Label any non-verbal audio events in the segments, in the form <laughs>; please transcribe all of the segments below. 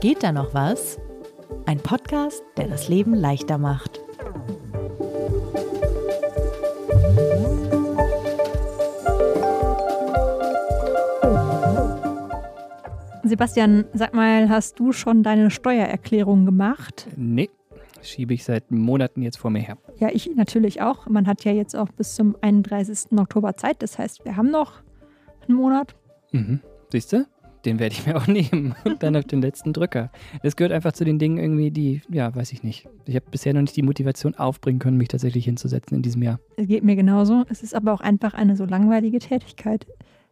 Geht da noch was? Ein Podcast, der das Leben leichter macht. Sebastian, sag mal, hast du schon deine Steuererklärung gemacht? Nee, schiebe ich seit Monaten jetzt vor mir her. Ja, ich natürlich auch. Man hat ja jetzt auch bis zum 31. Oktober Zeit. Das heißt, wir haben noch einen Monat. Mhm. Siehst du? Den werde ich mir <laughs> auch nehmen. Und dann auf den letzten Drücker. Das gehört einfach zu den Dingen irgendwie, die, ja, weiß ich nicht. Ich habe bisher noch nicht die Motivation aufbringen können, mich tatsächlich hinzusetzen in diesem Jahr. Es geht mir genauso. Es ist aber auch einfach eine so langweilige Tätigkeit.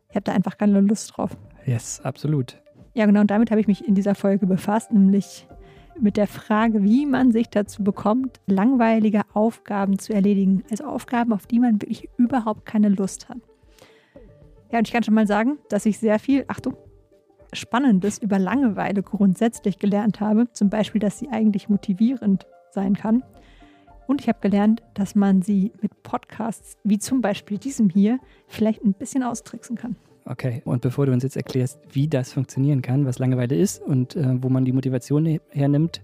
Ich habe da einfach keine Lust drauf. Yes, absolut. Ja, genau, und damit habe ich mich in dieser Folge befasst, nämlich mit der Frage, wie man sich dazu bekommt, langweilige Aufgaben zu erledigen. Also Aufgaben, auf die man wirklich überhaupt keine Lust hat. Ja, und ich kann schon mal sagen, dass ich sehr viel, Achtung, Spannendes über Langeweile grundsätzlich gelernt habe. Zum Beispiel, dass sie eigentlich motivierend sein kann. Und ich habe gelernt, dass man sie mit Podcasts wie zum Beispiel diesem hier vielleicht ein bisschen austricksen kann. Okay, und bevor du uns jetzt erklärst, wie das funktionieren kann, was Langeweile ist und äh, wo man die Motivation hernimmt,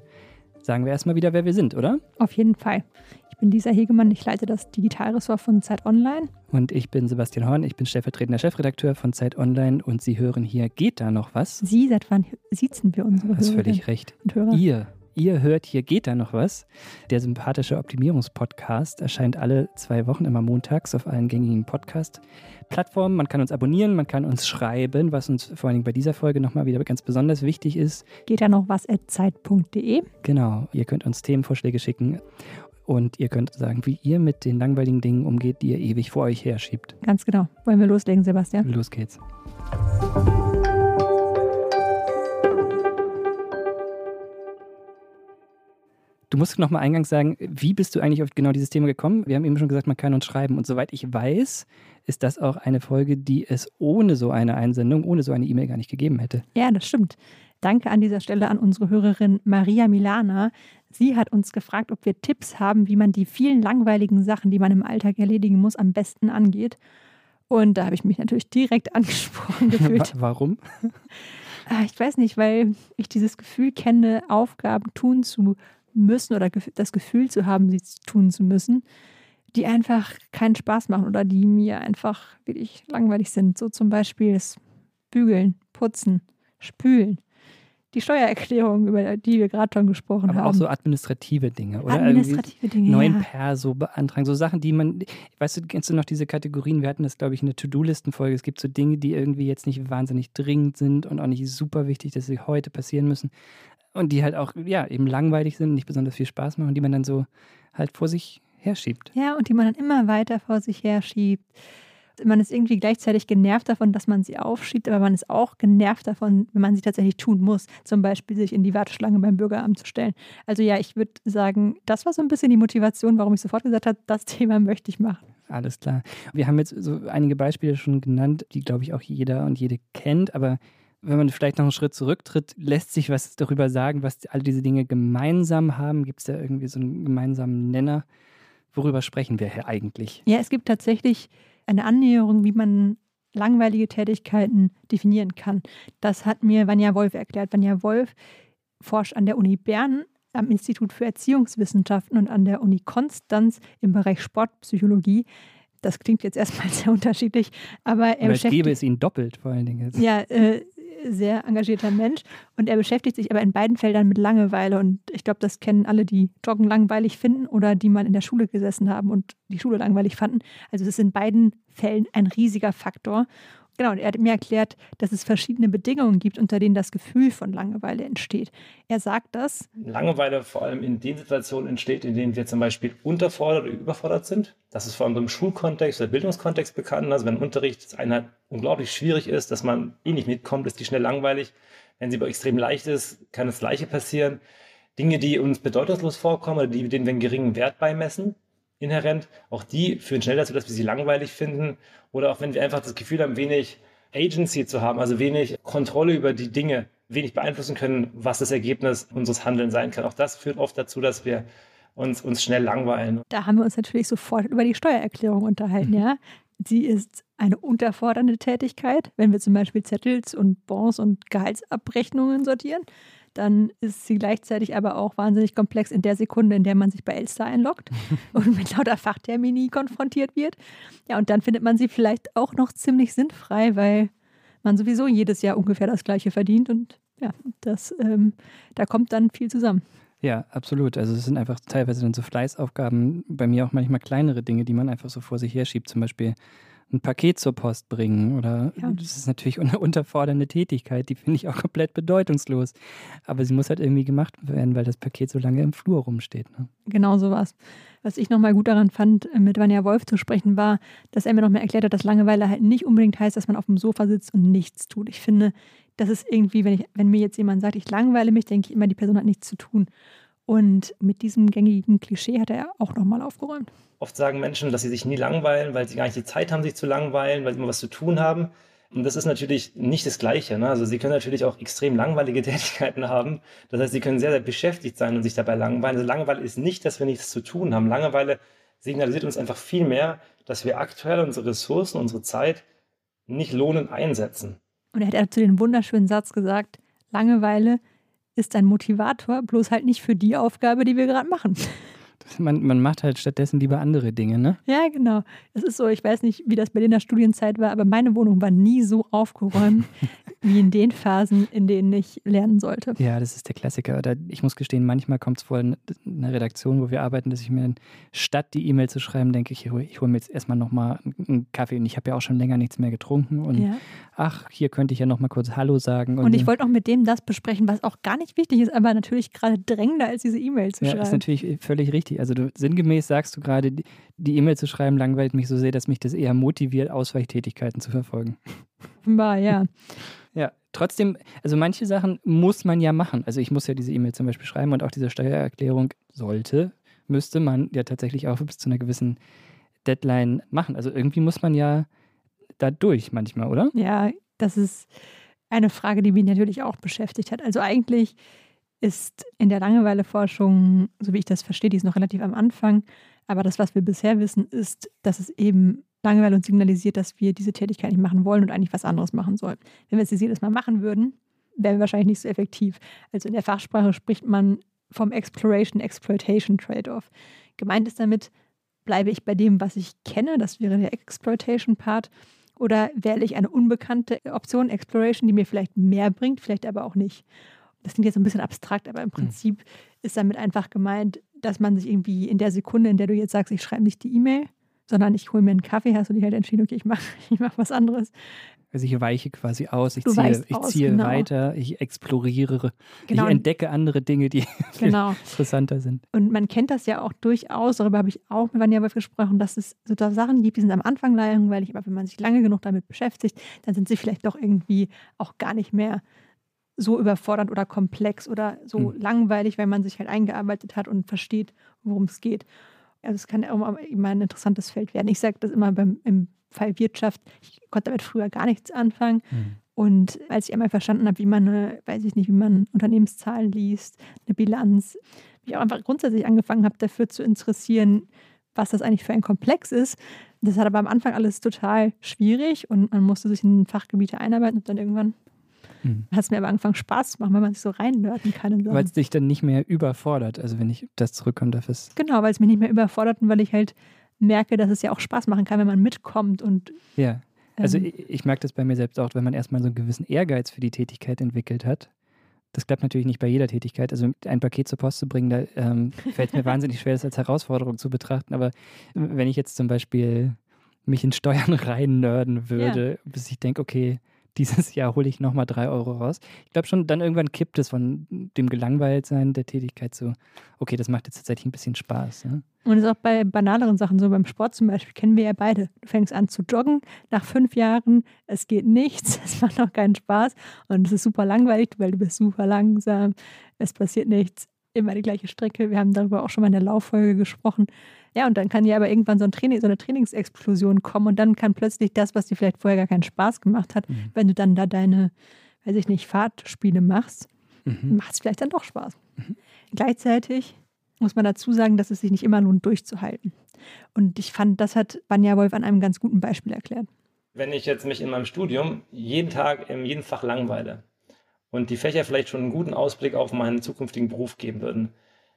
sagen wir erstmal wieder, wer wir sind, oder? Auf jeden Fall. Ich bin Lisa Hegemann, ich leite das Digitalressort von Zeit Online. Und ich bin Sebastian Horn, ich bin stellvertretender Chefredakteur von Zeit Online und Sie hören hier, geht da noch was? Sie, seit wann sitzen wir unsere Hörer? Hast völlig recht. Ihr Ihr hört, hier geht da noch was. Der sympathische Optimierungspodcast erscheint alle zwei Wochen immer montags auf allen gängigen Podcast-Plattformen. Man kann uns abonnieren, man kann uns schreiben, was uns vor allen Dingen bei dieser Folge nochmal wieder ganz besonders wichtig ist. Geht da noch was at zeit.de. Genau, ihr könnt uns Themenvorschläge schicken und ihr könnt sagen, wie ihr mit den langweiligen Dingen umgeht, die ihr ewig vor euch herschiebt. Ganz genau. Wollen wir loslegen, Sebastian? Los geht's. Du musst noch mal eingangs sagen, wie bist du eigentlich auf genau dieses Thema gekommen? Wir haben eben schon gesagt, man kann uns schreiben. Und soweit ich weiß, ist das auch eine Folge, die es ohne so eine Einsendung, ohne so eine E-Mail gar nicht gegeben hätte. Ja, das stimmt. Danke an dieser Stelle an unsere Hörerin Maria Milana. Sie hat uns gefragt, ob wir Tipps haben, wie man die vielen langweiligen Sachen, die man im Alltag erledigen muss, am besten angeht. Und da habe ich mich natürlich direkt <laughs> angesprochen gefühlt. Warum? Ah, ich weiß nicht, weil ich dieses Gefühl kenne, Aufgaben tun zu müssen oder das Gefühl zu haben, sie tun zu müssen, die einfach keinen Spaß machen oder die mir einfach wirklich langweilig sind. So zum Beispiel das Bügeln, Putzen, Spülen. Die Steuererklärung, über die wir gerade schon gesprochen Aber haben. Aber auch so administrative Dinge, oder? Administrative Dinge, Neuen ja. Perso beantragen, so Sachen, die man, weißt du, kennst du noch diese Kategorien? Wir hatten das, glaube ich, in der To-Do-Listen-Folge. Es gibt so Dinge, die irgendwie jetzt nicht wahnsinnig dringend sind und auch nicht super wichtig, dass sie heute passieren müssen. Und die halt auch, ja, eben langweilig sind, nicht besonders viel Spaß machen, die man dann so halt vor sich herschiebt. Ja, und die man dann immer weiter vor sich herschiebt. Man ist irgendwie gleichzeitig genervt davon, dass man sie aufschiebt, aber man ist auch genervt davon, wenn man sie tatsächlich tun muss. Zum Beispiel sich in die Warteschlange beim Bürgeramt zu stellen. Also ja, ich würde sagen, das war so ein bisschen die Motivation, warum ich sofort gesagt habe, das Thema möchte ich machen. Alles klar. Wir haben jetzt so einige Beispiele schon genannt, die, glaube ich, auch jeder und jede kennt, aber wenn man vielleicht noch einen Schritt zurücktritt, lässt sich was darüber sagen, was all diese Dinge gemeinsam haben? Gibt es da irgendwie so einen gemeinsamen Nenner? Worüber sprechen wir hier eigentlich? Ja, es gibt tatsächlich eine Annäherung, wie man langweilige Tätigkeiten definieren kann. Das hat mir Vanja Wolf erklärt. Vanja Wolf forscht an der Uni Bern am Institut für Erziehungswissenschaften und an der Uni Konstanz im Bereich Sportpsychologie. Das klingt jetzt erstmal <laughs> sehr unterschiedlich, aber er Oder ich gebe es Ihnen doppelt vor allen Dingen. Ja, äh, sehr engagierter Mensch. Und er beschäftigt sich aber in beiden Feldern mit Langeweile. Und ich glaube, das kennen alle, die Joggen langweilig finden oder die mal in der Schule gesessen haben und die Schule langweilig fanden. Also es ist in beiden Fällen ein riesiger Faktor Genau, und er hat mir erklärt, dass es verschiedene Bedingungen gibt, unter denen das Gefühl von Langeweile entsteht. Er sagt das. Langeweile vor allem in den Situationen entsteht, in denen wir zum Beispiel unterfordert oder überfordert sind. Das ist vor allem im Schulkontext oder Bildungskontext bekannt. Also wenn Unterricht einer unglaublich schwierig ist, dass man eh nicht mitkommt, ist die schnell langweilig. Wenn sie aber extrem leicht ist, kann das Gleiche passieren. Dinge, die uns bedeutungslos vorkommen oder die, denen wir einen geringen Wert beimessen, inhärent, auch die führen schnell dazu, dass wir sie langweilig finden oder auch wenn wir einfach das Gefühl haben, wenig Agency zu haben, also wenig Kontrolle über die Dinge, wenig beeinflussen können, was das Ergebnis unseres Handelns sein kann. Auch das führt oft dazu, dass wir uns, uns schnell langweilen. Da haben wir uns natürlich sofort über die Steuererklärung unterhalten, mhm. ja. Sie ist eine unterfordernde Tätigkeit, wenn wir zum Beispiel Zettels und Bons und Gehaltsabrechnungen sortieren. dann ist sie gleichzeitig aber auch wahnsinnig komplex in der Sekunde, in der man sich bei Elster einloggt <laughs> und mit lauter Fachtermini konfrontiert wird. Ja, und dann findet man sie vielleicht auch noch ziemlich sinnfrei, weil man sowieso jedes Jahr ungefähr das Gleiche verdient und ja, das, ähm, da kommt dann viel zusammen. Ja, absolut. Also es sind einfach teilweise dann so Fleißaufgaben, bei mir auch manchmal kleinere Dinge, die man einfach so vor sich herschiebt. Zum Beispiel ein Paket zur Post bringen oder ja. das ist natürlich eine unterfordernde Tätigkeit, die finde ich auch komplett bedeutungslos. Aber sie muss halt irgendwie gemacht werden, weil das Paket so lange im Flur rumsteht. Ne? Genau so was. Was ich nochmal gut daran fand, mit Vanja Wolf zu sprechen, war, dass er mir nochmal erklärt hat, dass Langeweile halt nicht unbedingt heißt, dass man auf dem Sofa sitzt und nichts tut. Ich finde, das ist irgendwie, wenn, ich, wenn mir jetzt jemand sagt, ich langweile mich, denke ich immer, die Person hat nichts zu tun. Und mit diesem gängigen Klischee hat er auch nochmal aufgeräumt. Oft sagen Menschen, dass sie sich nie langweilen, weil sie gar nicht die Zeit haben, sich zu langweilen, weil sie immer was zu tun haben. Und das ist natürlich nicht das Gleiche. Ne? Also sie können natürlich auch extrem langweilige <laughs> Tätigkeiten haben. Das heißt, sie können sehr, sehr beschäftigt sein und sich dabei langweilen. Also Langeweile ist nicht, dass wir nichts zu tun haben. Langeweile signalisiert uns einfach viel mehr, dass wir aktuell unsere Ressourcen, unsere Zeit nicht lohnend einsetzen. Und er hat dazu den wunderschönen Satz gesagt, Langeweile ist ein Motivator, bloß halt nicht für die Aufgabe, die wir gerade machen. Man, man macht halt stattdessen lieber andere Dinge, ne? Ja, genau. Es ist so, ich weiß nicht, wie das bei dir in der Studienzeit war, aber meine Wohnung war nie so aufgeräumt <laughs> wie in den Phasen, in denen ich lernen sollte. Ja, das ist der Klassiker. Ich muss gestehen, manchmal kommt es vor in einer Redaktion, wo wir arbeiten, dass ich mir statt die E-Mail zu schreiben, denke ich, ich hole mir jetzt erstmal nochmal einen Kaffee und ich habe ja auch schon länger nichts mehr getrunken und ja. ach, hier könnte ich ja nochmal kurz Hallo sagen. Und, und ich wollte auch mit dem das besprechen, was auch gar nicht wichtig ist, aber natürlich gerade drängender als diese E-Mail zu ja, schreiben. Ja, ist natürlich völlig richtig. Also du, sinngemäß sagst du gerade, die E-Mail zu schreiben langweilt mich so sehr, dass mich das eher motiviert, Ausweichtätigkeiten zu verfolgen. War, ja. Ja, trotzdem, also manche Sachen muss man ja machen. Also ich muss ja diese E-Mail zum Beispiel schreiben und auch diese Steuererklärung sollte, müsste man ja tatsächlich auch bis zu einer gewissen Deadline machen. Also irgendwie muss man ja da durch manchmal, oder? Ja, das ist eine Frage, die mich natürlich auch beschäftigt hat. Also eigentlich ist in der Langeweileforschung, so wie ich das verstehe, die ist noch relativ am Anfang. Aber das, was wir bisher wissen, ist, dass es eben Langeweile uns signalisiert, dass wir diese Tätigkeit nicht machen wollen und eigentlich was anderes machen sollen. Wenn wir es jedes Mal machen würden, wären wir wahrscheinlich nicht so effektiv. Also in der Fachsprache spricht man vom Exploration-Exploitation-Trade-off. Gemeint ist damit, bleibe ich bei dem, was ich kenne, das wäre der Exploitation-Part, oder wähle ich eine unbekannte Option, Exploration, die mir vielleicht mehr bringt, vielleicht aber auch nicht das klingt jetzt ein bisschen abstrakt, aber im hm. Prinzip mhm. ist damit einfach gemeint, dass man sich irgendwie in der Sekunde, in der du jetzt sagst, ich schreibe nicht die E-Mail, sondern ich hole mir einen Kaffee, hast du dich halt entschieden, okay, ich mache <laughs> ich mach was anderes. Also ich weiche quasi aus, ich du ziehe, ich aus, ziehe genau. weiter, ich exploriere, genau. ich entdecke andere Dinge, die <laughs> genau. interessanter sind. Und man kennt das ja auch durchaus, darüber habe ich auch mit Vanja Wolf gesprochen, dass es so da Sachen gibt, die sind am Anfang langweilig, aber wenn man sich lange genug damit beschäftigt, dann sind sie vielleicht doch irgendwie auch gar nicht mehr so überfordernd oder komplex oder so mhm. langweilig, weil man sich halt eingearbeitet hat und versteht, worum es geht. Also es kann auch immer ein interessantes Feld werden. Ich sage das immer beim, im Fall Wirtschaft. Ich konnte damit früher gar nichts anfangen. Mhm. Und als ich einmal verstanden habe, wie man, eine, weiß ich nicht, wie man Unternehmenszahlen liest, eine Bilanz, wie ich auch einfach grundsätzlich angefangen habe, dafür zu interessieren, was das eigentlich für ein Komplex ist. Das hat aber am Anfang alles total schwierig und man musste sich in Fachgebiete einarbeiten und dann irgendwann Mhm. Hat es mir aber angefangen Spaß zu machen, weil man sich so reinnörden kann. Weil es dich dann nicht mehr überfordert, also wenn ich das zurückkomme, darf es. Genau, weil es mich nicht mehr überfordert und weil ich halt merke, dass es ja auch Spaß machen kann, wenn man mitkommt und. Ja. Also ähm, ich, ich merke das bei mir selbst auch, wenn man erstmal so einen gewissen Ehrgeiz für die Tätigkeit entwickelt hat. Das klappt natürlich nicht bei jeder Tätigkeit. Also ein Paket zur Post zu bringen, da ähm, <laughs> fällt mir wahnsinnig schwer, das als Herausforderung zu betrachten. Aber wenn ich jetzt zum Beispiel mich in Steuern <laughs> reinnörden würde, ja. bis ich denke, okay, <laughs> dieses Jahr hole ich nochmal drei Euro raus. Ich glaube schon, dann irgendwann kippt es von dem Gelangweiltsein der Tätigkeit zu, okay, das macht jetzt tatsächlich ein bisschen Spaß. Ja? Und das ist auch bei banaleren Sachen so, beim Sport zum Beispiel, kennen wir ja beide. Du fängst an zu joggen, nach fünf Jahren, es geht nichts, <laughs> es macht auch keinen Spaß und es ist super langweilig, weil du bist super langsam, es passiert nichts, immer die gleiche Strecke. Wir haben darüber auch schon mal in der Lauffolge gesprochen. Ja, und dann kann ja aber irgendwann so, ein Training, so eine Trainingsexplosion kommen und dann kann plötzlich das, was dir vielleicht vorher gar keinen Spaß gemacht hat, mhm. wenn du dann da deine, weiß ich nicht, Fahrtspiele machst, mhm. macht es vielleicht dann doch Spaß. Mhm. Gleichzeitig muss man dazu sagen, dass es sich nicht immer lohnt, durchzuhalten. Und ich fand, das hat Banja Wolf an einem ganz guten Beispiel erklärt. Wenn ich jetzt mich in meinem Studium jeden Tag in jedem Fach langweile und die Fächer vielleicht schon einen guten Ausblick auf meinen zukünftigen Beruf geben würden,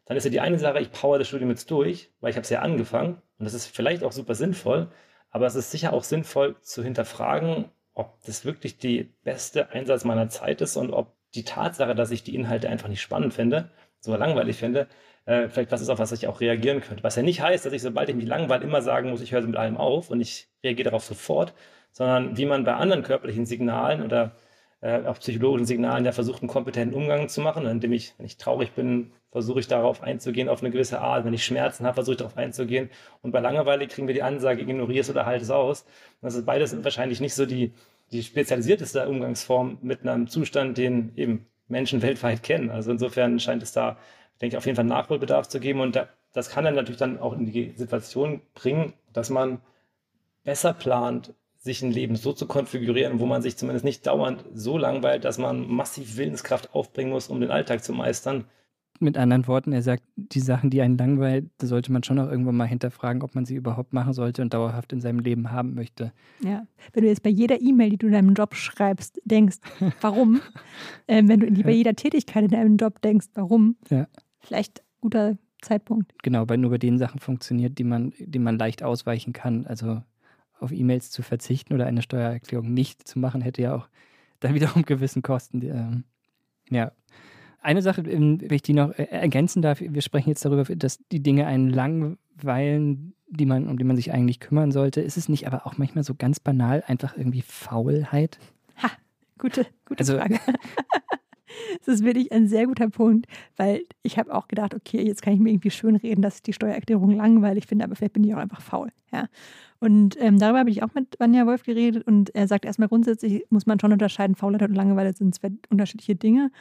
dann ist ja die eine Sache, ich power das Studium jetzt durch, weil ich habe es ja angefangen und das ist vielleicht auch super sinnvoll, aber es ist sicher auch sinnvoll zu hinterfragen, ob das wirklich die beste Einsatz meiner Zeit ist und ob die Tatsache, dass ich die Inhalte einfach nicht spannend finde, so langweilig finde, äh, vielleicht was ist, auf was ich auch reagieren könnte. Was ja nicht heißt, dass ich, sobald ich mich langweile, immer sagen muss, ich höre mit allem auf und ich reagiere darauf sofort, sondern wie man bei anderen körperlichen Signalen oder äh, auch psychologischen Signalen ja versucht, einen kompetenten Umgang zu machen, indem ich, wenn ich traurig bin, versuche ich darauf einzugehen auf eine gewisse Art. Wenn ich Schmerzen habe, versuche ich darauf einzugehen. Und bei Langeweile kriegen wir die Ansage, ignoriere es oder halte es aus. Das ist beides wahrscheinlich nicht so die, die spezialisierteste Umgangsform mit einem Zustand, den eben Menschen weltweit kennen. Also insofern scheint es da, denke ich, auf jeden Fall Nachholbedarf zu geben. Und da, das kann dann natürlich dann auch in die Situation bringen, dass man besser plant, sich ein Leben so zu konfigurieren, wo man sich zumindest nicht dauernd so langweilt, dass man massiv Willenskraft aufbringen muss, um den Alltag zu meistern, mit anderen Worten, er sagt, die Sachen, die einen langweilen, da sollte man schon auch irgendwann mal hinterfragen, ob man sie überhaupt machen sollte und dauerhaft in seinem Leben haben möchte. Ja, wenn du jetzt bei jeder E-Mail, die du in deinem Job schreibst, denkst, <laughs> warum? äh, wenn du bei jeder Tätigkeit in deinem Job denkst, warum? Ja. Vielleicht guter Zeitpunkt. Genau, weil nur bei den Sachen funktioniert, die man, die man leicht ausweichen kann. Also auf E-Mails zu verzichten oder eine Steuererklärung nicht zu machen, hätte ja auch <laughs> dann wiederum gewissen Kosten. Ähm, ja, eine Sache, ähm, wenn ich die noch äh, ergänzen darf, wir sprechen jetzt darüber, dass die Dinge einen langweilen, die man, um die man sich eigentlich kümmern sollte. Ist es nicht aber auch manchmal so ganz banal einfach irgendwie Faulheit? Ha, gute, gute also, Frage. <laughs> Das ist wirklich ein sehr guter Punkt, weil ich habe auch gedacht, okay, jetzt kann ich mir irgendwie schön reden, dass ich die Steuererklärung langweilig finde, aber vielleicht bin ich auch einfach faul. Ja. Und ähm, darüber habe ich auch mit Vanja Wolf geredet und er sagt erstmal grundsätzlich muss man schon unterscheiden, Faulheit und Langeweile sind zwei unterschiedliche Dinge.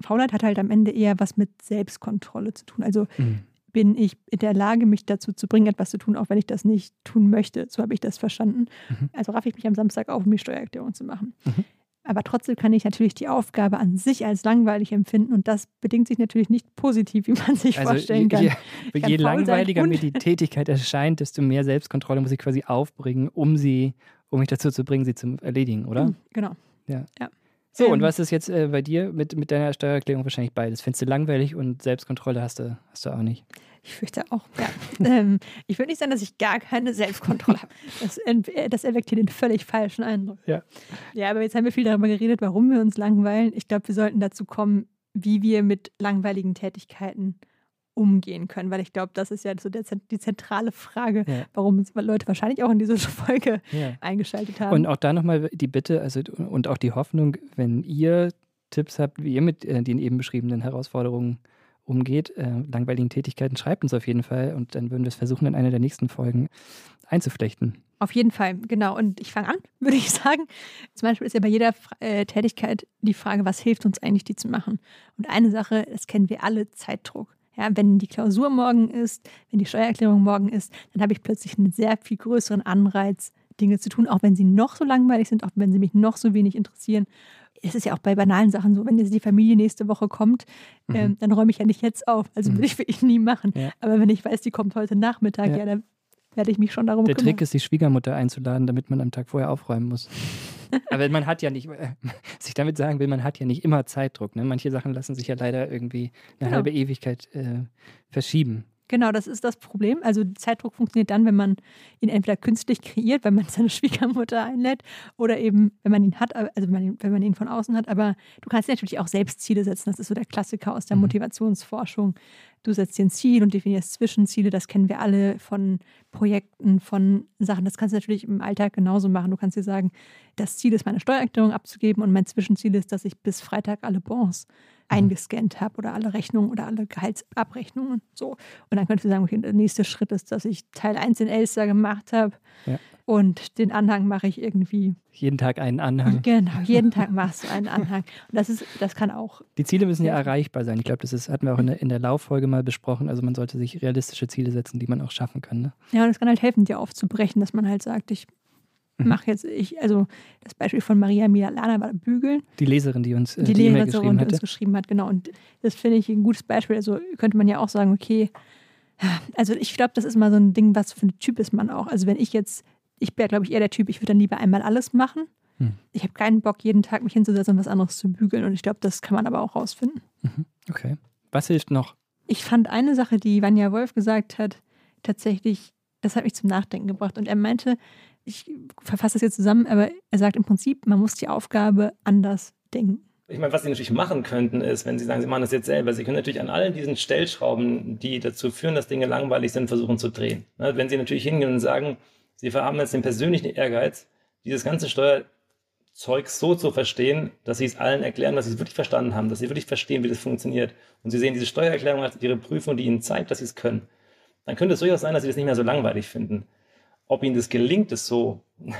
Faulheit hat halt am Ende eher was mit Selbstkontrolle zu tun. Also mhm. bin ich in der Lage, mich dazu zu bringen, etwas zu tun, auch wenn ich das nicht tun möchte. So habe ich das verstanden. Mhm. Also raff ich mich am Samstag auf, um die Steuererklärung zu machen. Mhm. Aber trotzdem kann ich natürlich die Aufgabe an sich als langweilig empfinden und das bedingt sich natürlich nicht positiv, wie man sich also vorstellen kann. Je, je, je langweiliger mir die Tätigkeit erscheint, desto mehr Selbstkontrolle muss ich quasi aufbringen, um sie, um mich dazu zu bringen, sie zu erledigen, oder? Mhm, genau. Ja. ja. So, ähm, und was ist jetzt äh, bei dir mit, mit deiner Steuererklärung wahrscheinlich beides? Findest du langweilig und Selbstkontrolle hast du, hast du auch nicht? Ich fürchte auch, ja. Ähm, ich würde nicht sagen, dass ich gar keine Selbstkontrolle habe. Das, das erweckt hier den völlig falschen Eindruck. Ja. Ja, aber jetzt haben wir viel darüber geredet, warum wir uns langweilen. Ich glaube, wir sollten dazu kommen, wie wir mit langweiligen Tätigkeiten umgehen können, weil ich glaube, das ist ja so der, die zentrale Frage, ja. warum Leute wahrscheinlich auch in diese <laughs> Folge ja. eingeschaltet haben. Und auch da nochmal die Bitte also, und auch die Hoffnung, wenn ihr Tipps habt, wie ihr mit äh, den eben beschriebenen Herausforderungen umgeht, äh, langweiligen Tätigkeiten, schreibt uns auf jeden Fall und dann würden wir es versuchen, in einer der nächsten Folgen einzuflechten. Auf jeden Fall, genau. Und ich fange an, <laughs> würde ich sagen. Zum Beispiel ist ja bei jeder äh, Tätigkeit die Frage, was hilft uns eigentlich, die zu machen? Und eine Sache, das kennen wir alle, Zeitdruck. Ja, wenn die Klausur morgen ist, wenn die Steuererklärung morgen ist, dann habe ich plötzlich einen sehr viel größeren Anreiz, Dinge zu tun, auch wenn sie noch so langweilig sind, auch wenn sie mich noch so wenig interessieren. Es ist ja auch bei banalen Sachen so, wenn jetzt die Familie nächste Woche kommt, mhm. ähm, dann räume ich ja nicht jetzt auf. Also mhm. würde ich wirklich nie machen. Ja. Aber wenn ich weiß, die kommt heute Nachmittag, ja, ja dann werde ich mich schon darum Der kümmern. Der Trick ist, die Schwiegermutter einzuladen, damit man am Tag vorher aufräumen muss. <laughs> Aber man hat ja nicht, was ich damit sagen will, man hat ja nicht immer Zeitdruck. Ne? Manche Sachen lassen sich ja leider irgendwie eine genau. halbe Ewigkeit äh, verschieben. Genau, das ist das Problem. Also Zeitdruck funktioniert dann, wenn man ihn entweder künstlich kreiert, wenn man <laughs> seine Schwiegermutter einlädt, oder eben, wenn man ihn hat, also wenn man ihn, wenn man ihn von außen hat. Aber du kannst natürlich auch selbst Ziele setzen. Das ist so der Klassiker aus der mhm. Motivationsforschung. Du setzt dir ein Ziel und definierst Zwischenziele. Das kennen wir alle von Projekten, von Sachen. Das kannst du natürlich im Alltag genauso machen. Du kannst dir sagen, das Ziel ist, meine Steuererklärung abzugeben und mein Zwischenziel ist, dass ich bis Freitag alle Bons Mhm. Eingescannt habe oder alle Rechnungen oder alle Gehaltsabrechnungen. So. Und dann könntest du sagen, okay, der nächste Schritt ist, dass ich Teil 1 in Elster gemacht habe. Ja. Und den Anhang mache ich irgendwie. Jeden Tag einen Anhang. <laughs> Genau, jeden Tag <laughs> machst du einen Anhang. Und das ist, das kann auch. Die Ziele müssen ja erreichbar sein. Ich glaube, das ist, hatten wir auch in der, in der Lauffolge mal besprochen. Also man sollte sich realistische Ziele setzen, die man auch schaffen kann. Ne? Ja, und es kann halt helfen, dir aufzubrechen, dass man halt sagt, ich Mhm. Mache jetzt ich, also das Beispiel von Maria Mialana war Bügeln. Die Leserin, die uns äh, die, die Leserin, die uns geschrieben hat, genau. Und das finde ich ein gutes Beispiel. Also könnte man ja auch sagen, okay, also ich glaube, das ist mal so ein Ding, was für ein Typ ist man auch. Also wenn ich jetzt, ich wäre, glaube ich, eher der Typ, ich würde dann lieber einmal alles machen. Hm. Ich habe keinen Bock, jeden Tag mich hinzusetzen und was anderes zu bügeln. Und ich glaube, das kann man aber auch rausfinden. Mhm. Okay. Was hilft noch? Ich fand eine Sache, die Vanja Wolf gesagt hat, tatsächlich, das hat mich zum Nachdenken gebracht. Und er meinte, ich verfasse das jetzt zusammen, aber er sagt im Prinzip, man muss die Aufgabe anders denken. Ich meine, was Sie natürlich machen könnten, ist, wenn Sie sagen, Sie machen das jetzt selber, Sie können natürlich an allen diesen Stellschrauben, die dazu führen, dass Dinge langweilig sind, versuchen zu drehen. Ne, wenn Sie natürlich hingehen und sagen, Sie haben jetzt den persönlichen Ehrgeiz, dieses ganze Steuerzeug so zu verstehen, dass Sie es allen erklären, dass Sie es wirklich verstanden haben, dass Sie wirklich verstehen, wie das funktioniert. Und Sie sehen diese Steuererklärung als Ihre Prüfung, die Ihnen zeigt, dass Sie es können. Dann könnte es durchaus sein, dass Sie das nicht mehr so langweilig finden ob ihnen das gelingt, es so <laughs>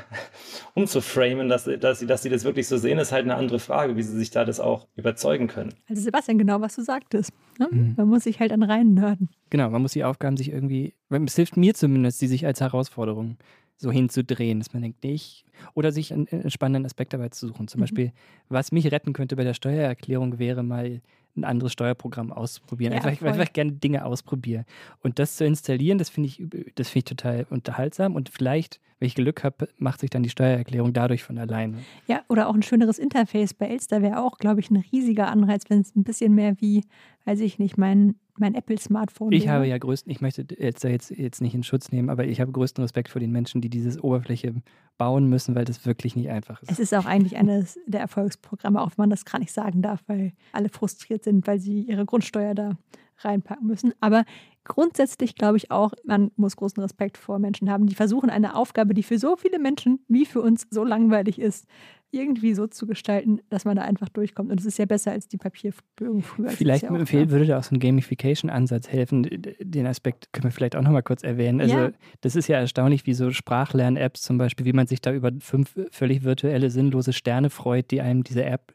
umzuframen, dass, dass, sie, dass sie das wirklich so sehen, ist halt eine andere Frage, wie sie sich da das auch überzeugen können. Also Sebastian, genau was du sagtest. Ne? Mhm. Man muss sich halt an rein nörden. Genau, man muss die Aufgaben sich irgendwie, es hilft mir zumindest, die sich als Herausforderung so hinzudrehen, dass man denkt, ich, oder sich einen, einen spannenden Aspekt dabei zu suchen. Zum mhm. Beispiel, was mich retten könnte bei der Steuererklärung, wäre mal ein anderes Steuerprogramm auszuprobieren. Ja, einfach, weil ich gerne Dinge ausprobiere. Und das zu installieren, das finde ich, das ich total unterhaltsam. Und vielleicht, wenn ich Glück habe, macht sich dann die Steuererklärung dadurch von alleine. Ja, oder auch ein schöneres Interface bei Elster wäre auch, glaube ich, ein riesiger Anreiz, wenn es ein bisschen mehr wie, weiß ich nicht, mein mein Apple-Smartphone. Ich habe ja größten, ich möchte jetzt, jetzt, jetzt nicht in Schutz nehmen, aber ich habe größten Respekt vor den Menschen, die diese Oberfläche bauen müssen, weil das wirklich nicht einfach ist. Es ist auch eigentlich eines der Erfolgsprogramme, auch wenn man das gar nicht sagen darf, weil alle frustriert sind, weil sie ihre Grundsteuer da reinpacken müssen. Aber grundsätzlich glaube ich auch, man muss großen Respekt vor Menschen haben, die versuchen, eine Aufgabe, die für so viele Menschen wie für uns so langweilig ist, irgendwie so zu gestalten, dass man da einfach durchkommt. Und es ist ja besser als die Papierbögen früher. Vielleicht ja empfehlen, würde da auch so ein Gamification-Ansatz helfen. Den Aspekt können wir vielleicht auch nochmal kurz erwähnen. Also, ja. das ist ja erstaunlich, wie so Sprachlern-Apps zum Beispiel, wie man sich da über fünf völlig virtuelle, sinnlose Sterne freut, die einem diese App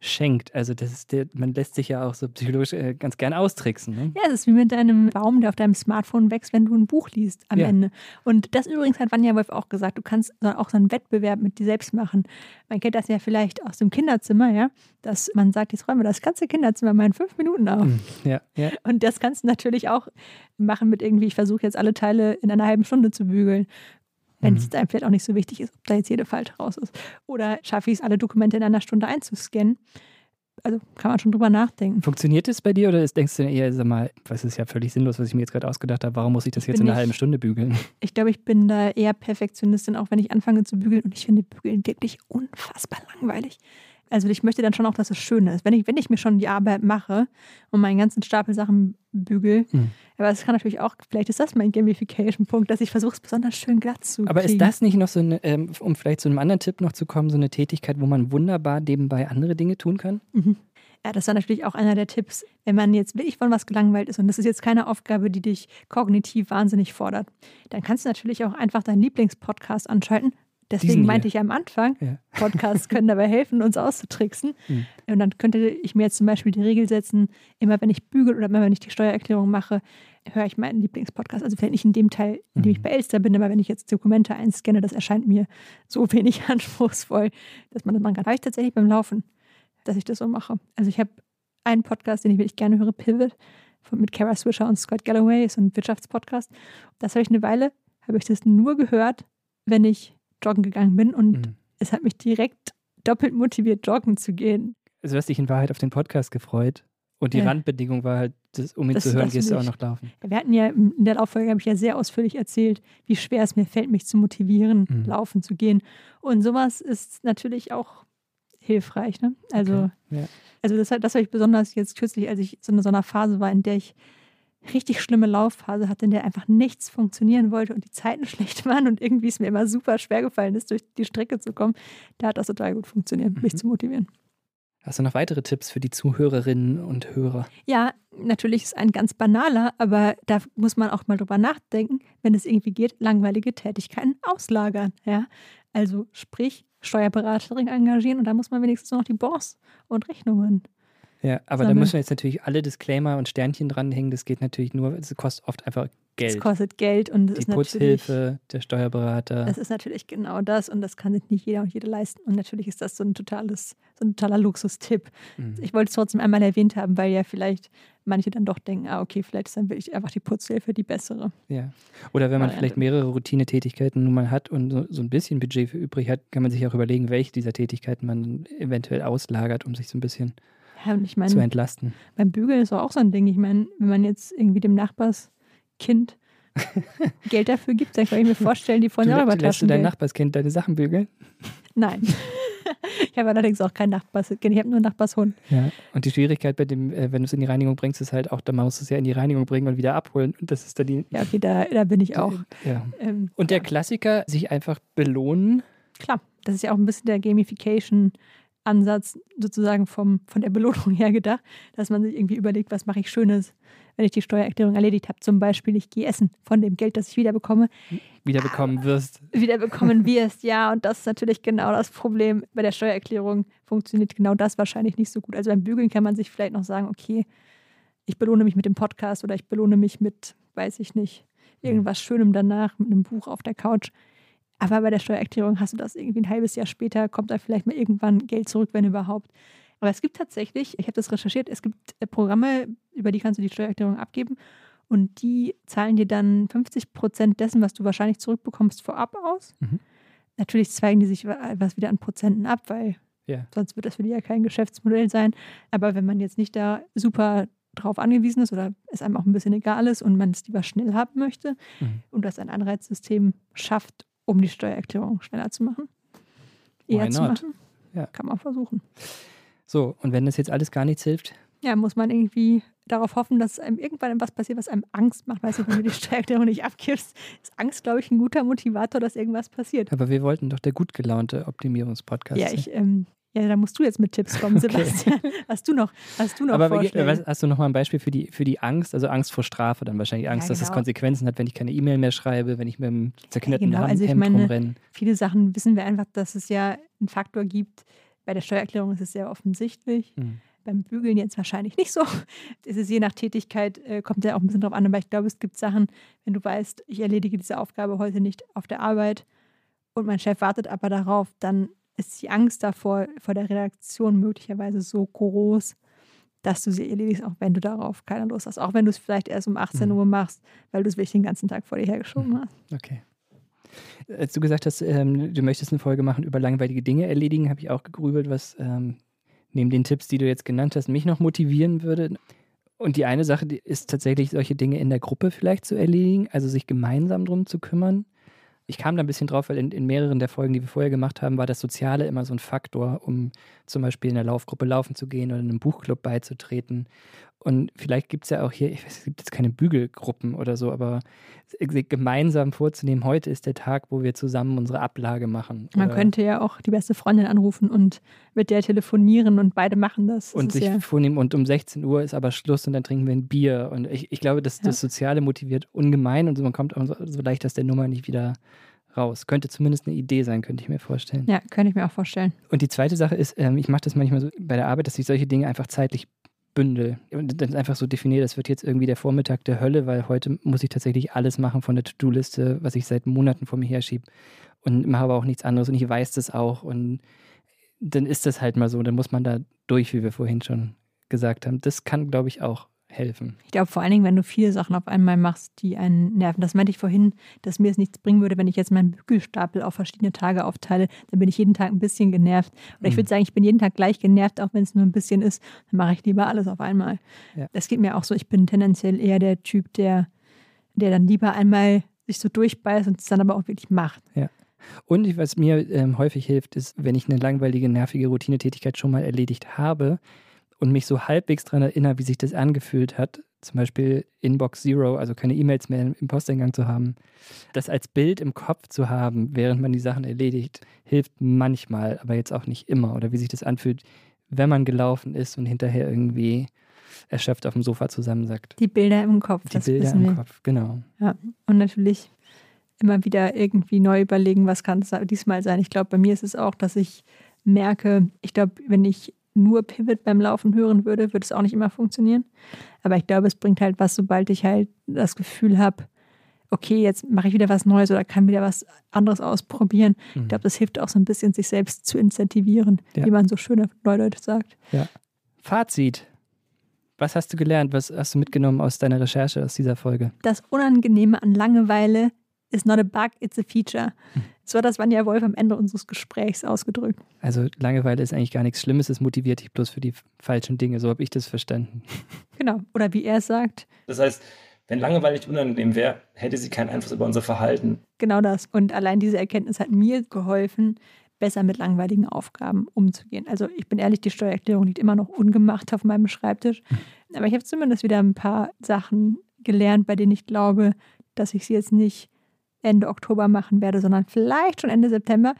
schenkt. Also das ist der, man lässt sich ja auch so psychologisch äh, ganz gern austricksen. Ne? Ja, es ist wie mit deinem Baum, der auf deinem Smartphone wächst, wenn du ein Buch liest am ja. Ende. Und das übrigens hat Vanja Wolf auch gesagt, du kannst auch so einen Wettbewerb mit dir selbst machen. Man kennt das ja vielleicht aus dem Kinderzimmer, ja, dass man sagt, jetzt räumen wir das ganze Kinderzimmer mal in fünf Minuten auf. Hm, ja, ja. Und das kannst du natürlich auch machen mit irgendwie, ich versuche jetzt alle Teile in einer halben Stunde zu bügeln wenn mhm. es einem vielleicht auch nicht so wichtig ist, ob da jetzt jede Falte raus ist. Oder schaffe ich es, alle Dokumente in einer Stunde einzuscannen? Also kann man schon drüber nachdenken. Funktioniert das bei dir oder ist, denkst du eher, sag mal, was ist ja völlig sinnlos, was ich mir jetzt gerade ausgedacht habe, warum muss ich das ich jetzt in einer halben Stunde bügeln? Ich glaube, ich bin da eher Perfektionistin, auch wenn ich anfange zu bügeln und ich finde Bügeln wirklich unfassbar langweilig. Also ich möchte dann schon auch, dass es schön ist. Wenn ich, wenn ich mir schon die Arbeit mache und meinen ganzen Stapel Sachen bügel, mhm. aber es kann natürlich auch, vielleicht ist das mein Gamification-Punkt, dass ich versuche, es besonders schön glatt zu Aber kriegen. ist das nicht noch so eine, ähm, um vielleicht zu einem anderen Tipp noch zu kommen, so eine Tätigkeit, wo man wunderbar nebenbei andere Dinge tun kann? Mhm. Ja, das war natürlich auch einer der Tipps, wenn man jetzt wirklich von was gelangweilt ist und das ist jetzt keine Aufgabe, die dich kognitiv wahnsinnig fordert, dann kannst du natürlich auch einfach deinen Lieblingspodcast anschalten, Deswegen meinte ich am Anfang, ja. Podcasts können dabei helfen, uns auszutricksen. <laughs> Mhm. Und dann könnte ich mir jetzt zum Beispiel die Regel setzen, immer wenn ich bügel oder immer wenn ich die Steuererklärung mache, höre ich meinen Lieblingspodcast. Also vielleicht nicht in dem Teil, in dem ich hm. bei Elster bin, aber wenn ich jetzt Dokumente einscanne, das erscheint mir so <laughs> wenig anspruchsvoll, dass man das machen kann. Habe ich tatsächlich beim Laufen, dass ich das so mache. Also ich habe einen Podcast, den ich wirklich gerne höre, Pivot, mit Kara Swisher und Scott Galloway, ist ein Wirtschaftspodcast. Das habe ich eine Weile, habe ich das nur gehört, wenn ich joggen gegangen bin und mhm. es hat mich direkt doppelt motiviert, joggen zu gehen. Also du hast dich in Wahrheit auf den Podcast gefreut und die ja. Randbedingung war halt, das, um ihn das, zu hören, gehst du auch noch laufen. Wir hatten ja in der Lauffolge, habe ich ja sehr ausführlich erzählt, wie schwer es mir fällt, mich zu motivieren, mhm. laufen zu gehen. Und sowas ist natürlich auch hilfreich. Ne? Also, okay. ja. also das, das habe ich besonders jetzt kürzlich, als ich so in so einer Phase war, in der ich richtig schlimme Laufphase hatte, in der einfach nichts funktionieren wollte und die Zeiten <laughs> schlecht waren und irgendwie es mir immer super schwer gefallen ist, durch die Strecke zu kommen, da hat das total gut funktioniert, mich mhm. zu motivieren. Hast du noch weitere Tipps für die Zuhörerinnen und Hörer? Ja, natürlich ist ein ganz banaler, aber da muss man auch mal drüber nachdenken, wenn es irgendwie geht, langweilige Tätigkeiten auslagern. Ja? Also sprich, Steuerberaterin engagieren und da muss man wenigstens noch die Boss und Rechnungen Ja, aber da Sammeln. müssen wir jetzt natürlich alle Disclaimer und Sternchen dranhängen. Das geht natürlich nur, es kostet oft einfach Es Geld. kostet Geld und es Die ist natürlich, Putzhilfe, der Steuerberater. das ist natürlich genau das und das kann sich nicht jeder und jede leisten. Und natürlich ist das so ein totales, so ein totaler Luxustipp. Mhm. Ich wollte es trotzdem einmal erwähnt haben, weil ja vielleicht manche dann doch denken, ah, okay, vielleicht ist dann wirklich einfach die Putzhilfe die bessere. Ja. Oder wenn man Variante. vielleicht mehrere Routinetätigkeiten nun mal hat und so, so ein bisschen Budget für übrig hat, kann man sich auch überlegen, welche dieser Tätigkeiten man eventuell auslagert, um sich so ein bisschen Ja, und ich zu meine, entlasten. beim Bügeln ist auch so ein Ding. Ich meine, wenn man jetzt irgendwie dem Nachbarskind <laughs> Geld dafür gibt, dann kann ich mir vorstellen, die über lä- lässt du dein. Nachbarskind deine Sachen bügeln? Nein. <laughs> ich habe allerdings auch kein Nachbarskind, ich habe nur einen Nachbarshund. Ja. Und die Schwierigkeit bei dem, äh, wenn du es in die Reinigung bringst, ist halt auch, dann musst du es ja in die Reinigung bringen und wieder abholen. Und das ist dann die. Ja, okay, da, da bin ich auch. Ja. Ähm, Und der ja. Klassiker, sich einfach belohnen. Klar, das ist ja auch ein bisschen der Gamification-Ansatz sozusagen vom, von der Belohnung her gedacht, dass man sich irgendwie überlegt, was mache ich Schönes, wenn ich die Steuererklärung erledigt habe. Zum Beispiel, ich gehe essen von dem Geld, das ich wieder bekomme, wiederbekommen wirst. <laughs> wieder bekommen wirst. Ja, und das ist natürlich genau das Problem. Bei der Steuererklärung funktioniert genau das wahrscheinlich nicht so gut. Also beim Bügeln kann man sich vielleicht noch sagen, okay, ich belohne mich mit dem Podcast oder ich belohne mich mit, weiß ich nicht, irgendwas Schönem danach, mit einem Buch auf der Couch. Aber bei der Steuererklärung hast du das irgendwie ein halbes Jahr später, kommt da vielleicht mal irgendwann Geld zurück, wenn überhaupt. Aber es gibt tatsächlich, ich habe das recherchiert, es gibt äh, Programme, über die kannst du die Steuererklärung abgeben und die zahlen dir dann 50 Prozent dessen, was du wahrscheinlich zurückbekommst, vorab aus. Mhm. Natürlich zweigen die sich wa- was wieder an Prozenten ab, weil Ja. sonst wird das für die ja kein Geschäftsmodell sein. Aber wenn man jetzt nicht da super drauf angewiesen ist oder es einem auch ein bisschen egal ist und man es lieber schnell haben möchte Mhm. und das ein Anreizsystem schafft, um die Steuererklärung schneller zu machen, eher Why zu not? machen, Ja. kann man versuchen. So, und wenn das jetzt alles gar nichts hilft, Ja, muss man irgendwie darauf hoffen, dass einem irgendwann etwas passiert, was einem Angst macht. Weißt du, wenn du die <laughs> Steuererklärung nicht abgibst, ist Angst, glaube ich, ein guter Motivator, dass irgendwas passiert. aber wir wollten doch der gut gelaunte Optimierungspodcast Ja, ich, ähm, ja, da musst du jetzt mit Tipps kommen, <laughs> Okay. Sebastian. Hast du noch, hast du noch Aber Vorschläge? hast du noch mal ein Beispiel für die, für die Angst? Also Angst vor Strafe, dann wahrscheinlich Angst, Ja, dass es genau. Konsequenzen hat, wenn ich keine E-Mail mehr schreibe, wenn ich mit einem zerknitterten genau. Hemd Also ich Hemd meine, rumrenne. Viele Sachen wissen wir einfach, dass es ja einen Faktor gibt. Bei der Steuererklärung ist es sehr offensichtlich. Mhm. Beim Bügeln jetzt wahrscheinlich nicht so. Es ist je nach Tätigkeit, äh, kommt ja auch ein bisschen drauf an. Aber ich glaube, es gibt Sachen, wenn du weißt, ich erledige diese Aufgabe heute nicht auf der Arbeit und mein Chef wartet aber darauf, dann ist die Angst davor, vor der Redaktion möglicherweise so groß, dass du sie erledigst, auch wenn du darauf keine Lust hast. Auch wenn du es vielleicht erst um 18 Mhm. Uhr machst, weil du es wirklich den ganzen Tag vor dir hergeschoben hast. Okay. Als du gesagt hast, ähm, du möchtest eine Folge machen über langweilige Dinge erledigen, habe ich auch gegrübelt, was ähm, neben den Tipps, die du jetzt genannt hast, mich noch motivieren würde. Und die eine Sache die ist tatsächlich, solche Dinge in der Gruppe vielleicht zu erledigen, also sich gemeinsam drum zu kümmern. Ich kam da ein bisschen drauf, weil in, in mehreren der Folgen, die wir vorher gemacht haben, war das Soziale immer so ein Faktor, um zum Beispiel in einer Laufgruppe laufen zu gehen oder einem Buchclub beizutreten. Und vielleicht gibt es ja auch hier, ich weiß, es gibt jetzt keine Bügelgruppen oder so, aber gemeinsam vorzunehmen, heute ist der Tag, wo wir zusammen unsere Ablage machen. Man könnte ja auch die beste Freundin anrufen und mit der telefonieren und beide machen das. das und ist sich ja, vornehmen und um 16 Uhr ist aber Schluss und dann trinken wir ein Bier. Und ich, ich glaube, das, Ja. das Soziale motiviert ungemein und man kommt auch so, so leicht aus der Nummer nicht wieder raus. Könnte zumindest eine Idee sein, könnte ich mir vorstellen. ja, könnte ich mir auch vorstellen. Und die zweite Sache ist, ähm, ich mache das manchmal so bei der Arbeit, dass ich solche Dinge einfach zeitlich bündel. Und dann einfach so definiere, das wird jetzt irgendwie der Vormittag der Hölle, weil heute muss ich tatsächlich alles machen von der To-Do-Liste, was ich seit Monaten vor mir herschiebe. Und mache aber auch nichts anderes. Und ich weiß das auch. Und dann ist das halt mal so, dann muss man da durch, wie wir vorhin schon gesagt haben. Das kann, glaube ich, auch helfen. Ich glaube vor allen Dingen, wenn du viele Sachen auf einmal machst, die einen nerven. Das meinte ich vorhin, dass mir es nichts bringen würde, wenn ich jetzt meinen Bügelstapel auf verschiedene Tage aufteile. Dann bin ich jeden Tag ein bisschen genervt. Oder ich Mhm. würde sagen, ich bin jeden Tag gleich genervt, auch wenn es nur ein bisschen ist. Dann mache ich lieber alles auf einmal. Ja. Das geht mir auch so. Ich bin tendenziell eher der Typ, der, der dann lieber einmal sich so durchbeißt und es dann aber auch wirklich macht. Und ich- was mir ähm, häufig hilft, ist, wenn ich eine langweilige, nervige Routinetätigkeit schon mal erledigt habe und mich so halbwegs daran erinnere, wie sich das angefühlt hat, zum Beispiel Inbox Zero, also keine E-Mails mehr im Posteingang zu haben, das als Bild im Kopf zu haben, während man die Sachen erledigt, hilft manchmal, aber jetzt auch nicht immer. Oder wie sich das anfühlt, wenn man gelaufen ist und hinterher irgendwie erschöpft auf dem Sofa zusammensackt. Die Bilder im Kopf, Die das Bilder wissen wir. im Kopf, genau. Und natürlich immer wieder irgendwie neu überlegen, was kann es diesmal sein. Ich glaube, bei mir ist es auch, dass ich merke, ich glaube, wenn ich nur Pivot beim Laufen hören würde, würde es auch nicht immer funktionieren. Aber ich glaube, es bringt halt was, sobald ich halt das Gefühl habe, okay, jetzt mache ich wieder was Neues oder kann wieder was anderes ausprobieren. Mhm. Ich glaube, das hilft auch so ein bisschen, sich selbst zu incentivieren, ja. wie man so schön auf Neudeutsch sagt. Ja. Fazit. Was hast du gelernt? Was hast du mitgenommen aus deiner Recherche aus dieser Folge? Das Unangenehme an Langeweile is not a bug, it's a feature. Mhm. So hat das Vanja Wolf am Ende unseres Gesprächs ausgedrückt. Also Langeweile ist eigentlich gar nichts Schlimmes, es motiviert dich bloß für die falschen Dinge. So habe ich das verstanden. Genau. Oder wie er es sagt. Das heißt, wenn Langeweile nicht unangenehm wäre, hätte sie keinen Einfluss über unser Verhalten. Genau das. Und allein diese Erkenntnis hat mir geholfen, besser mit langweiligen Aufgaben umzugehen. Also ich bin ehrlich, die Steuererklärung liegt immer noch ungemacht auf meinem Schreibtisch. <laughs> Aber ich habe zumindest wieder ein paar Sachen gelernt, bei denen ich glaube, dass ich sie jetzt nicht Ende Oktober machen werde, sondern vielleicht schon Ende September.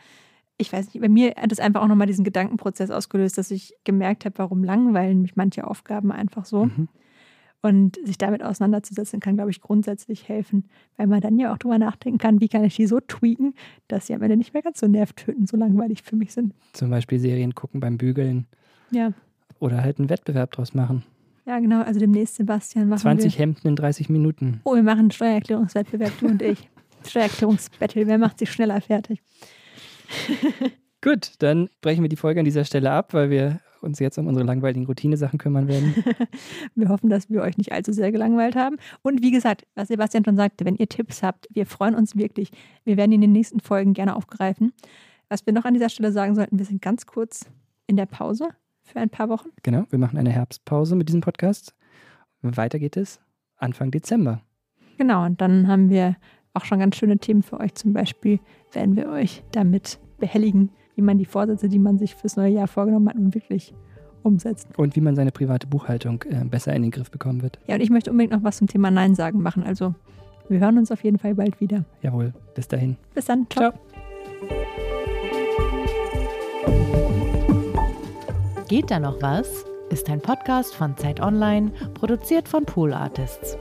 Ich weiß nicht, bei mir hat es einfach auch nochmal diesen Gedankenprozess ausgelöst, dass ich gemerkt habe, warum langweilen mich manche Aufgaben einfach so. Mhm. Und sich damit auseinanderzusetzen, kann, glaube ich, grundsätzlich helfen, weil man dann ja auch drüber nachdenken kann, wie kann ich die so tweaken, dass sie am Ende nicht mehr ganz so nervtötend, so langweilig für mich sind. Zum Beispiel Serien gucken beim Bügeln. Ja. Oder halt einen Wettbewerb draus machen. Ja, genau. Also demnächst, Sebastian, machen 20 wir... Hemden in 30 Minuten. Oh, wir machen einen Steuererklärungswettbewerb, du und ich. <laughs> Steuererklärungsbattle. Wer macht sich schneller fertig? <laughs> Gut, dann brechen wir die Folge an dieser Stelle ab, weil wir uns jetzt um unsere langweiligen Routinesachen kümmern werden. <laughs> wir hoffen, dass wir euch nicht allzu sehr gelangweilt haben. Und wie gesagt, was Sebastian schon sagte, wenn ihr Tipps habt, wir freuen uns wirklich. Wir werden in den nächsten Folgen gerne aufgreifen. Was wir noch an dieser Stelle sagen sollten, wir sind ganz kurz in der Pause für ein paar Wochen. Genau, wir machen eine Herbstpause mit diesem Podcast. Weiter geht es Anfang Dezember. Genau, und dann haben wir auch schon ganz schöne Themen für euch. Zum Beispiel werden wir euch damit behelligen, wie man die Vorsätze, die man sich fürs neue Jahr vorgenommen hat, nun wirklich umsetzt. Und wie man seine private Buchhaltung äh, besser in den Griff bekommen wird. Ja, und ich möchte unbedingt noch was zum Thema Nein sagen machen. Also wir hören uns auf jeden Fall bald wieder. Jawohl, bis dahin. Bis dann. Ciao. Ciao. Geht da noch was? Ist ein Podcast von Zeit Online, produziert von Pool Artists.